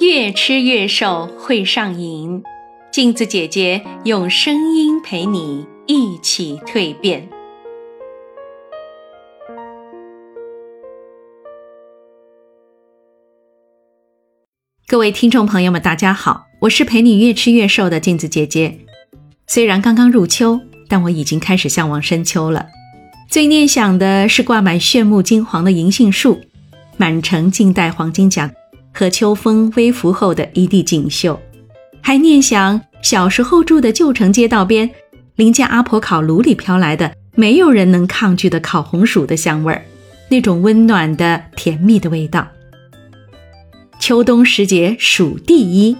越吃越瘦会上瘾，镜子姐姐用声音陪你一起蜕变。各位听众朋友们，大家好，我是陪你越吃越瘦的镜子姐姐。虽然刚刚入秋，但我已经开始向往深秋了。最念想的是挂满炫目金黄的银杏树，满城尽带黄金甲和秋风微拂后的一地锦绣，还念想小时候住的旧城街道边，邻家阿婆烤炉里飘来的没有人能抗拒的烤红薯的香味儿，那种温暖的甜蜜的味道。秋冬时节数第一，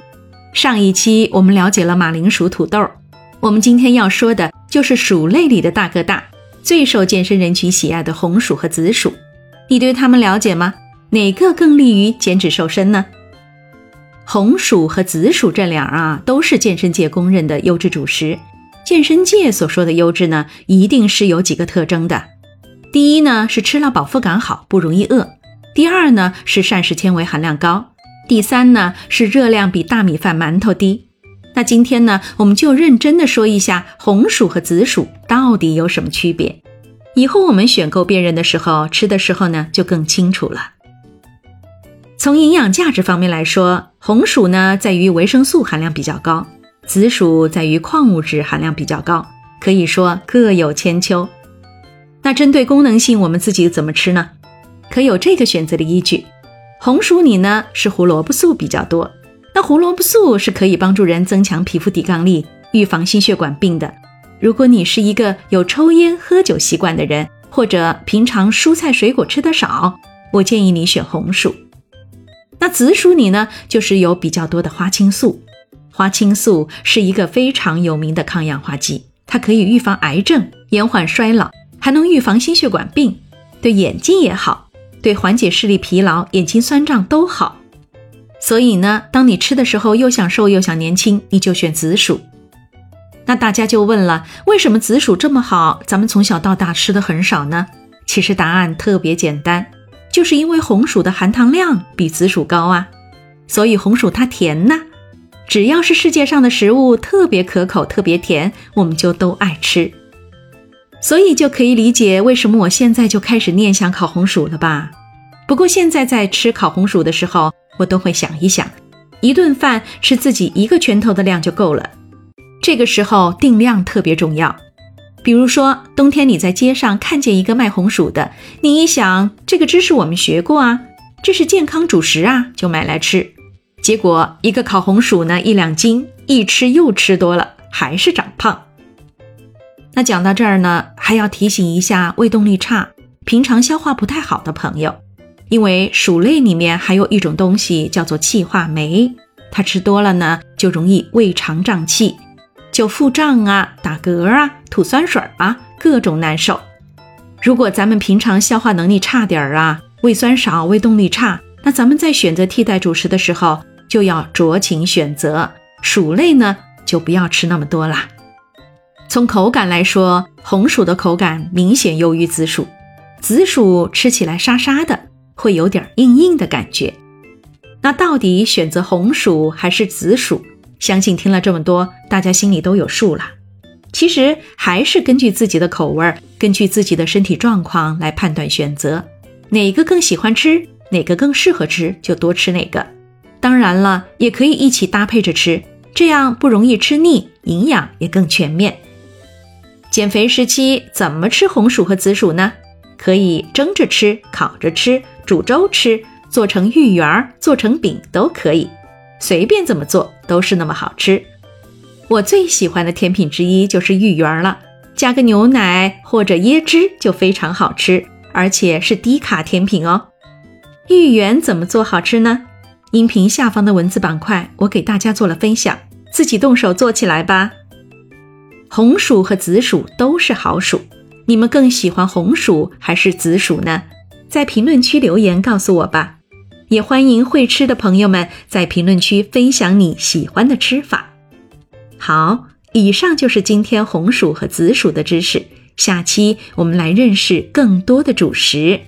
上一期我们了解了马铃薯、土豆，我们今天要说的就是薯类里的大哥大。最受健身人群喜爱的红薯和紫薯，你对它们了解吗？哪个更利于减脂瘦身呢？红薯和紫薯这俩啊，都是健身界公认的优质主食。健身界所说的优质呢，一定是有几个特征的。第一呢，是吃了饱腹感好，不容易饿；第二呢，是膳食纤维含量高；第三呢，是热量比大米饭、馒头低。那今天呢，我们就认真的说一下红薯和紫薯到底有什么区别。以后我们选购辨认的时候，吃的时候呢，就更清楚了。从营养价值方面来说，红薯呢在于维生素含量比较高，紫薯在于矿物质含量比较高，可以说各有千秋。那针对功能性，我们自己怎么吃呢？可有这个选择的依据。红薯里呢是胡萝卜素比较多。那胡萝卜素是可以帮助人增强皮肤抵抗力、预防心血管病的。如果你是一个有抽烟喝酒习惯的人，或者平常蔬菜水果吃的少，我建议你选红薯。那紫薯里呢，就是有比较多的花青素。花青素是一个非常有名的抗氧化剂，它可以预防癌症、延缓衰老，还能预防心血管病，对眼睛也好，对缓解视力疲劳、眼睛酸胀都好。所以呢，当你吃的时候又想瘦又想年轻，你就选紫薯。那大家就问了，为什么紫薯这么好？咱们从小到大吃的很少呢？其实答案特别简单，就是因为红薯的含糖量比紫薯高啊。所以红薯它甜呐。只要是世界上的食物特别可口、特别甜，我们就都爱吃。所以就可以理解为什么我现在就开始念想烤红薯了吧？不过现在在吃烤红薯的时候。我都会想一想，一顿饭吃自己一个拳头的量就够了。这个时候定量特别重要。比如说，冬天你在街上看见一个卖红薯的，你一想这个知识我们学过啊，这是健康主食啊，就买来吃。结果一个烤红薯呢，一两斤，一吃又吃多了，还是长胖。那讲到这儿呢，还要提醒一下胃动力差、平常消化不太好的朋友。因为薯类里面还有一种东西叫做气化酶，它吃多了呢，就容易胃肠胀气，就腹胀啊、打嗝啊、吐酸水啊，各种难受。如果咱们平常消化能力差点儿啊，胃酸少、胃动力差，那咱们在选择替代主食的时候就要酌情选择薯类呢，就不要吃那么多啦。从口感来说，红薯的口感明显优于紫薯，紫薯吃起来沙沙的。会有点硬硬的感觉，那到底选择红薯还是紫薯？相信听了这么多，大家心里都有数了。其实还是根据自己的口味，根据自己的身体状况来判断选择，哪个更喜欢吃，哪个更适合吃，就多吃哪个。当然了，也可以一起搭配着吃，这样不容易吃腻，营养也更全面。减肥时期怎么吃红薯和紫薯呢？可以蒸着吃，烤着吃。煮粥吃，做成芋圆，做成饼都可以，随便怎么做都是那么好吃。我最喜欢的甜品之一就是芋圆了，加个牛奶或者椰汁就非常好吃，而且是低卡甜品哦。芋圆怎么做好吃呢？音频下方的文字板块我给大家做了分享，自己动手做起来吧。红薯和紫薯都是好薯，你们更喜欢红薯还是紫薯呢？在评论区留言告诉我吧，也欢迎会吃的朋友们在评论区分享你喜欢的吃法。好，以上就是今天红薯和紫薯的知识，下期我们来认识更多的主食。